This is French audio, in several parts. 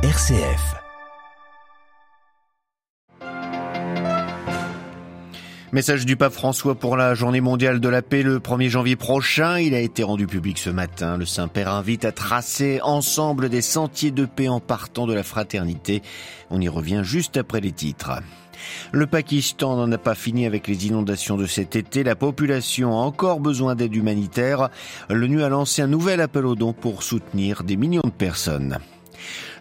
RCF. Message du pape François pour la journée mondiale de la paix le 1er janvier prochain. Il a été rendu public ce matin. Le Saint-Père invite à tracer ensemble des sentiers de paix en partant de la fraternité. On y revient juste après les titres. Le Pakistan n'en a pas fini avec les inondations de cet été. La population a encore besoin d'aide humanitaire. L'ONU a lancé un nouvel appel aux dons pour soutenir des millions de personnes.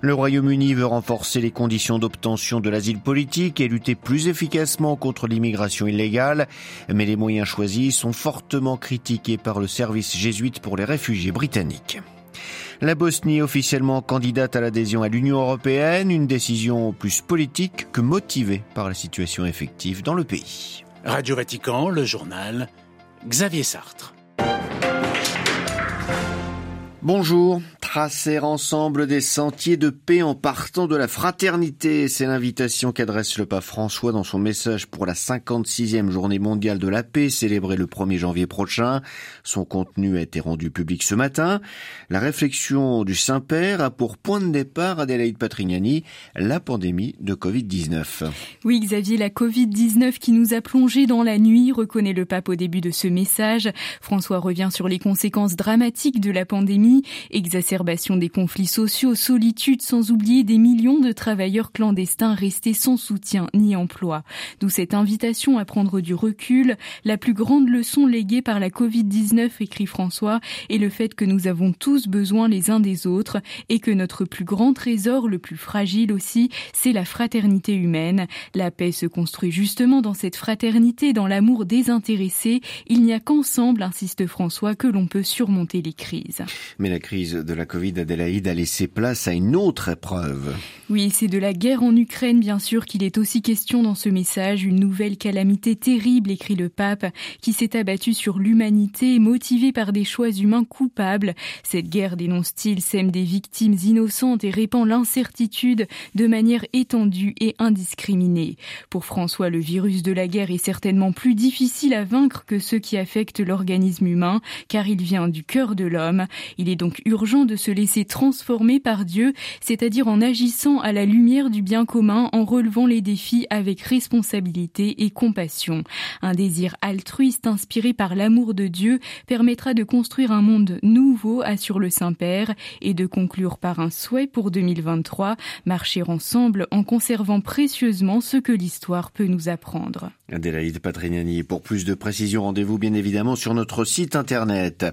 Le Royaume-Uni veut renforcer les conditions d'obtention de l'asile politique et lutter plus efficacement contre l'immigration illégale, mais les moyens choisis sont fortement critiqués par le service jésuite pour les réfugiés britanniques. La Bosnie officiellement candidate à l'adhésion à l'Union européenne, une décision plus politique que motivée par la situation effective dans le pays. Radio Vatican, le journal, Xavier Sartre. Bonjour. Tracer ensemble des sentiers de paix en partant de la fraternité, c'est l'invitation qu'adresse le pape François dans son message pour la 56e journée mondiale de la paix célébrée le 1er janvier prochain. Son contenu a été rendu public ce matin. La réflexion du Saint-Père a pour point de départ, Adélaïde Patrignani, la pandémie de Covid-19. Oui, Xavier, la Covid-19 qui nous a plongé dans la nuit, reconnaît le pape au début de ce message. François revient sur les conséquences dramatiques de la pandémie, exacerbation des conflits sociaux, solitude, sans oublier des millions de travailleurs clandestins restés sans soutien ni emploi. D'où cette invitation à prendre du recul. La plus grande leçon léguée par la Covid-19, écrit François, est le fait que nous avons tous besoin les uns des autres et que notre plus grand trésor, le plus fragile aussi, c'est la fraternité humaine. La paix se construit justement dans cette fraternité, dans l'amour désintéressé. Il n'y a qu'ensemble, insiste François, que l'on peut surmonter les crises. Mais la crise de la Covid, Adélaïde a laissé place à une autre épreuve. Oui, c'est de la guerre en Ukraine, bien sûr, qu'il est aussi question dans ce message. Une nouvelle calamité terrible, écrit le pape, qui s'est abattue sur l'humanité, motivée par des choix humains coupables. Cette guerre, dénonce-t-il, sème des victimes innocentes et répand l'incertitude de manière étendue et indiscriminée. Pour François, le virus de la guerre est certainement plus difficile à vaincre que ceux qui affectent l'organisme humain, car il vient du cœur de l'homme. Il est donc urgent de se laisser transformer par Dieu, c'est-à-dire en agissant à la lumière du bien commun, en relevant les défis avec responsabilité et compassion. Un désir altruiste inspiré par l'amour de Dieu permettra de construire un monde nouveau, assure le Saint-Père, et de conclure par un souhait pour 2023, marcher ensemble en conservant précieusement ce que l'histoire peut nous apprendre. Adélaïde Patrignani. Pour plus de précisions, rendez-vous bien évidemment sur notre site internet.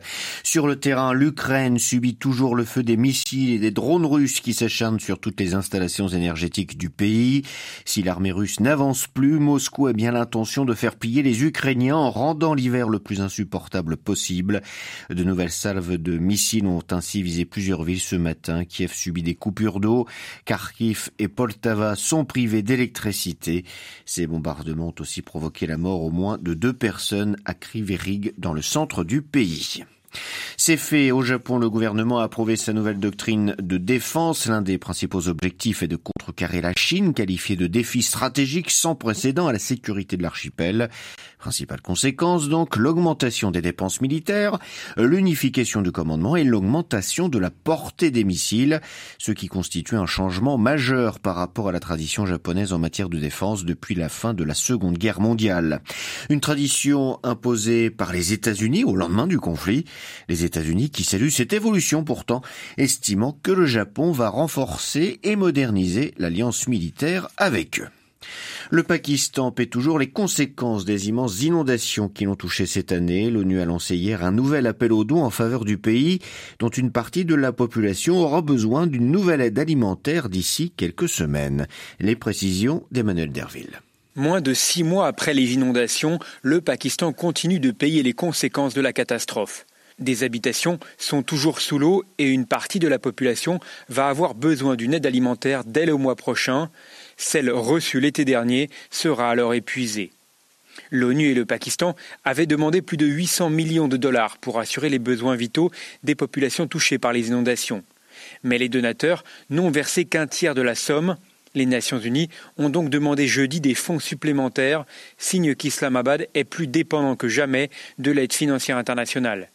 Sur le terrain, l'Ukraine subit toujours le feu des missiles et des drones russes qui s'acharnent sur toutes les installations énergétiques du pays. Si l'armée russe n'avance plus, Moscou a bien l'intention de faire piller les Ukrainiens en rendant l'hiver le plus insupportable possible. De nouvelles salves de missiles ont ainsi visé plusieurs villes ce matin. Kiev subit des coupures d'eau. Kharkiv et Poltava sont privés d'électricité. Ces bombardements ont aussi provoqué la mort au moins de deux personnes à Kriverig dans le centre du pays. C'est fait. Au Japon, le gouvernement a approuvé sa nouvelle doctrine de défense. L'un des principaux objectifs est de contrecarrer la Chine, qualifiée de défi stratégique sans précédent à la sécurité de l'archipel. Principale conséquence, donc, l'augmentation des dépenses militaires, l'unification du commandement et l'augmentation de la portée des missiles, ce qui constitue un changement majeur par rapport à la tradition japonaise en matière de défense depuis la fin de la Seconde Guerre mondiale. Une tradition imposée par les États-Unis au lendemain du conflit. Les États-Unis qui saluent cette évolution pourtant, estimant que le Japon va renforcer et moderniser l'alliance militaire avec eux. Le Pakistan paie toujours les conséquences des immenses inondations qui l'ont touché cette année. L'ONU a lancé hier un nouvel appel aux dons en faveur du pays, dont une partie de la population aura besoin d'une nouvelle aide alimentaire d'ici quelques semaines. Les précisions d'Emmanuel Derville. Moins de six mois après les inondations, le Pakistan continue de payer les conséquences de la catastrophe. Des habitations sont toujours sous l'eau et une partie de la population va avoir besoin d'une aide alimentaire dès le mois prochain. Celle reçue l'été dernier sera alors épuisée. L'ONU et le Pakistan avaient demandé plus de 800 millions de dollars pour assurer les besoins vitaux des populations touchées par les inondations. Mais les donateurs n'ont versé qu'un tiers de la somme. Les Nations Unies ont donc demandé jeudi des fonds supplémentaires, signe qu'Islamabad est plus dépendant que jamais de l'aide financière internationale.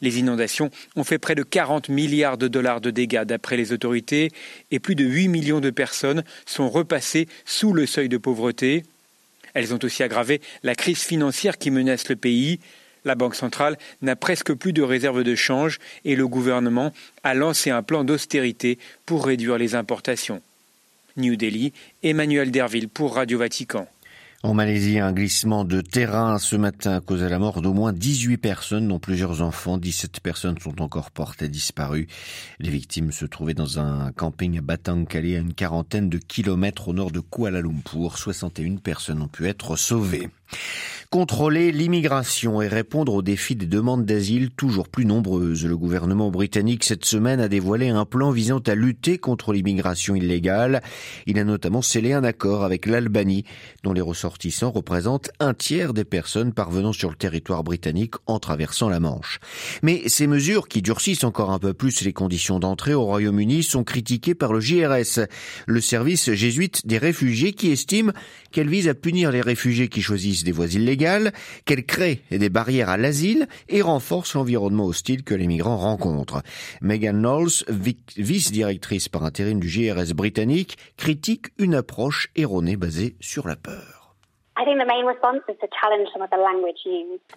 Les inondations ont fait près de 40 milliards de dollars de dégâts d'après les autorités et plus de 8 millions de personnes sont repassées sous le seuil de pauvreté. Elles ont aussi aggravé la crise financière qui menace le pays. La Banque centrale n'a presque plus de réserves de change et le gouvernement a lancé un plan d'austérité pour réduire les importations. New Delhi, Emmanuel Derville pour Radio Vatican. En Malaisie, un glissement de terrain ce matin a causé la mort d'au moins 18 personnes, dont plusieurs enfants. 17 personnes sont encore portées disparues. Les victimes se trouvaient dans un camping à Batang Kali, à une quarantaine de kilomètres au nord de Kuala Lumpur. 61 personnes ont pu être sauvées. Contrôler l'immigration et répondre aux défis des demandes d'asile toujours plus nombreuses. Le gouvernement britannique cette semaine a dévoilé un plan visant à lutter contre l'immigration illégale. Il a notamment scellé un accord avec l'Albanie, dont les ressortissants représentent un tiers des personnes parvenant sur le territoire britannique en traversant la Manche. Mais ces mesures, qui durcissent encore un peu plus les conditions d'entrée au Royaume-Uni, sont critiquées par le JRS, le service jésuite des réfugiés, qui estime qu'elles visent à punir les réfugiés qui choisissent des voies illégales, qu'elle crée des barrières à l'asile et renforce l'environnement hostile que les migrants rencontrent. Megan Knowles, vice-directrice par intérim du GRS britannique, critique une approche erronée basée sur la peur.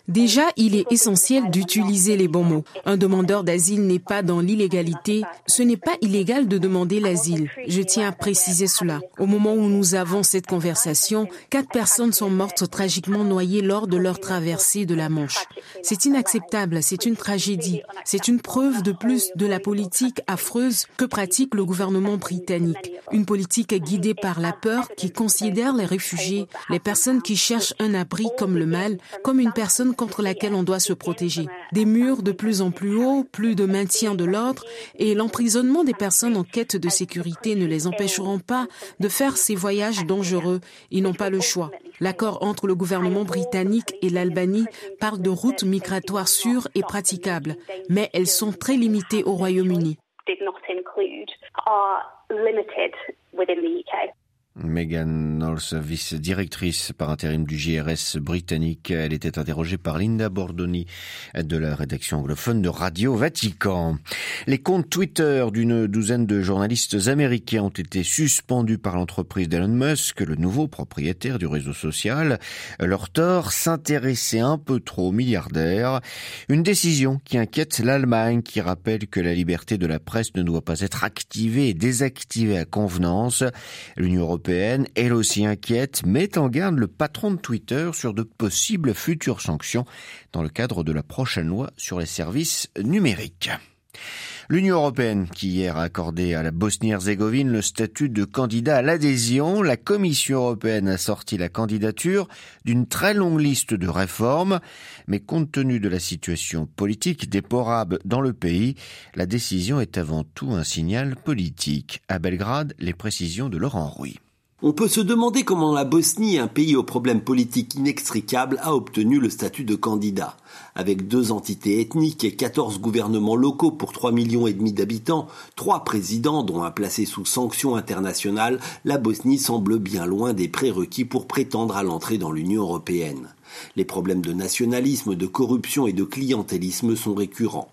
Déjà, il est essentiel d'utiliser les bons mots. Un demandeur d'asile n'est pas dans l'illégalité. Ce n'est pas illégal de demander l'asile. Je tiens à préciser cela. Au moment où nous avons cette conversation, quatre personnes sont mortes tragiquement noyées lors de leur traversée de la Manche. C'est inacceptable, c'est une tragédie. C'est une preuve de plus de la politique affreuse que pratique le gouvernement britannique. Une politique guidée par la peur qui considère les réfugiés, les personnes qui cherchent un abri comme le mal, comme une personne contre laquelle on doit se protéger. Des murs de plus en plus hauts, plus de maintien de l'ordre et l'emprisonnement des personnes en quête de sécurité ne les empêcheront pas de faire ces voyages dangereux. Ils n'ont pas le choix. L'accord entre le gouvernement britannique et l'Albanie parle de routes migratoires sûres et praticables, mais elles sont très limitées au Royaume-Uni. Megan Knowles, vice-directrice par intérim du JRS britannique. Elle était interrogée par Linda Bordoni de la rédaction anglophone de Radio Vatican. Les comptes Twitter d'une douzaine de journalistes américains ont été suspendus par l'entreprise d'Elon Musk, le nouveau propriétaire du réseau social. Leur tort, s'intéresser un peu trop aux milliardaires. Une décision qui inquiète l'Allemagne, qui rappelle que la liberté de la presse ne doit pas être activée et désactivée à convenance. L'Union européenne elle aussi inquiète, met en garde le patron de Twitter sur de possibles futures sanctions dans le cadre de la prochaine loi sur les services numériques. L'Union européenne, qui hier a accordé à la Bosnie-Herzégovine le statut de candidat à l'adhésion, la Commission européenne a sorti la candidature d'une très longue liste de réformes, mais compte tenu de la situation politique déplorable dans le pays, la décision est avant tout un signal politique. À Belgrade, les précisions de Laurent Rouy. On peut se demander comment la Bosnie, un pays aux problèmes politiques inextricables, a obtenu le statut de candidat. Avec deux entités ethniques et 14 gouvernements locaux pour 3 millions et demi d'habitants, trois présidents dont un placé sous sanction internationale, la Bosnie semble bien loin des prérequis pour prétendre à l'entrée dans l'Union européenne. Les problèmes de nationalisme, de corruption et de clientélisme sont récurrents.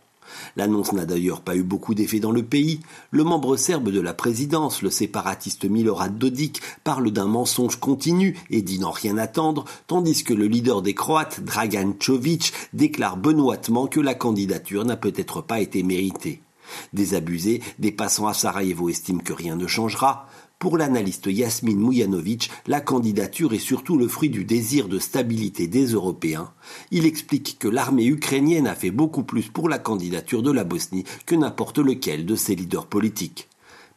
L'annonce n'a d'ailleurs pas eu beaucoup d'effet dans le pays. Le membre serbe de la présidence, le séparatiste Milorad Dodik, parle d'un mensonge continu et dit n'en rien attendre, tandis que le leader des Croates, Dragan Čović, déclare benoîtement que la candidature n'a peut-être pas été méritée. Désabusés, des passants à Sarajevo estiment que rien ne changera. Pour l'analyste Yasmin Mujanovic, la candidature est surtout le fruit du désir de stabilité des Européens. Il explique que l'armée ukrainienne a fait beaucoup plus pour la candidature de la Bosnie que n'importe lequel de ses leaders politiques.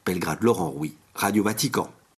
Belgrade Laurent Rouy, Radio Vatican.